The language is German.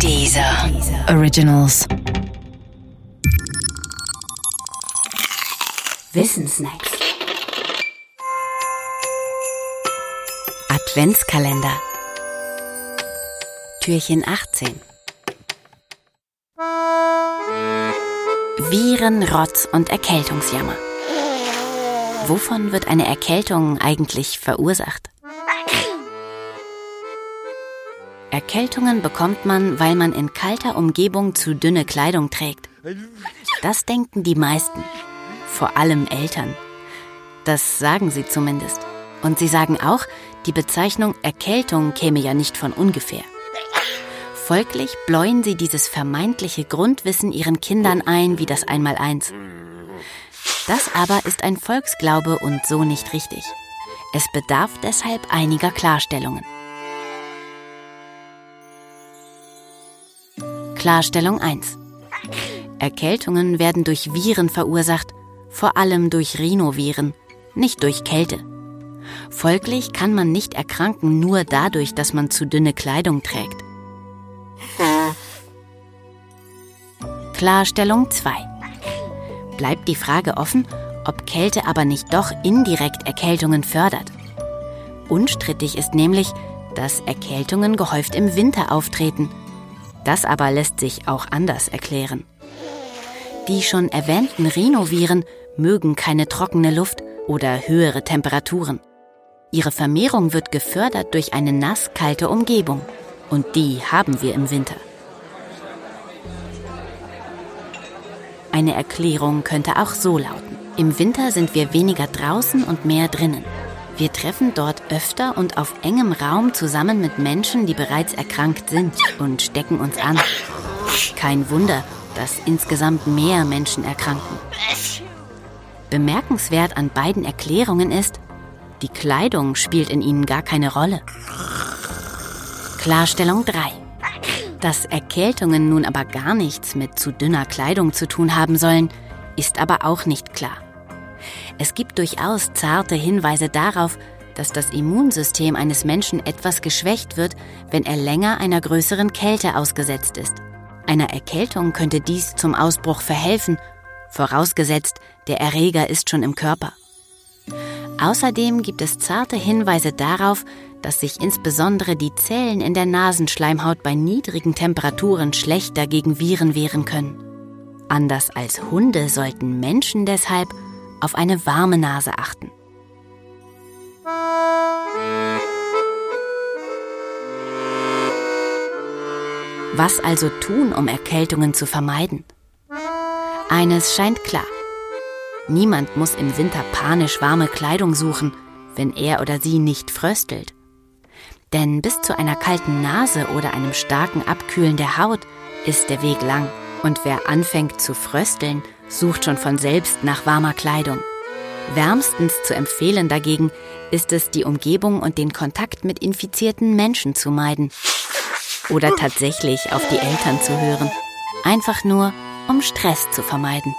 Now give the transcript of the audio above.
Dieser Originals. Wissensnacks. Adventskalender. Türchen 18. Viren, Rotz und Erkältungsjammer. Wovon wird eine Erkältung eigentlich verursacht? Erkältungen bekommt man, weil man in kalter Umgebung zu dünne Kleidung trägt. Das denken die meisten, vor allem Eltern. Das sagen sie zumindest. Und sie sagen auch, die Bezeichnung Erkältung käme ja nicht von ungefähr. Folglich bläuen sie dieses vermeintliche Grundwissen ihren Kindern ein wie das Einmaleins. Das aber ist ein Volksglaube und so nicht richtig. Es bedarf deshalb einiger Klarstellungen. Klarstellung 1. Erkältungen werden durch Viren verursacht, vor allem durch Rhinoviren, nicht durch Kälte. Folglich kann man nicht erkranken nur dadurch, dass man zu dünne Kleidung trägt. Klarstellung 2. Bleibt die Frage offen, ob Kälte aber nicht doch indirekt Erkältungen fördert. Unstrittig ist nämlich, dass Erkältungen gehäuft im Winter auftreten. Das aber lässt sich auch anders erklären. Die schon erwähnten Rhinoviren mögen keine trockene Luft oder höhere Temperaturen. Ihre Vermehrung wird gefördert durch eine nasskalte Umgebung. Und die haben wir im Winter. Eine Erklärung könnte auch so lauten. Im Winter sind wir weniger draußen und mehr drinnen. Wir treffen dort öfter und auf engem Raum zusammen mit Menschen, die bereits erkrankt sind und stecken uns an. Kein Wunder, dass insgesamt mehr Menschen erkranken. Bemerkenswert an beiden Erklärungen ist, die Kleidung spielt in ihnen gar keine Rolle. Klarstellung 3. Dass Erkältungen nun aber gar nichts mit zu dünner Kleidung zu tun haben sollen, ist aber auch nicht klar. Es gibt durchaus zarte Hinweise darauf, dass das Immunsystem eines Menschen etwas geschwächt wird, wenn er länger einer größeren Kälte ausgesetzt ist. Einer Erkältung könnte dies zum Ausbruch verhelfen, vorausgesetzt, der Erreger ist schon im Körper. Außerdem gibt es zarte Hinweise darauf, dass sich insbesondere die Zellen in der Nasenschleimhaut bei niedrigen Temperaturen schlechter gegen Viren wehren können. Anders als Hunde sollten Menschen deshalb auf eine warme Nase achten. Was also tun, um Erkältungen zu vermeiden? Eines scheint klar. Niemand muss im Winter panisch warme Kleidung suchen, wenn er oder sie nicht fröstelt. Denn bis zu einer kalten Nase oder einem starken Abkühlen der Haut ist der Weg lang. Und wer anfängt zu frösteln, sucht schon von selbst nach warmer Kleidung. Wärmstens zu empfehlen dagegen ist es, die Umgebung und den Kontakt mit infizierten Menschen zu meiden. Oder tatsächlich auf die Eltern zu hören. Einfach nur, um Stress zu vermeiden.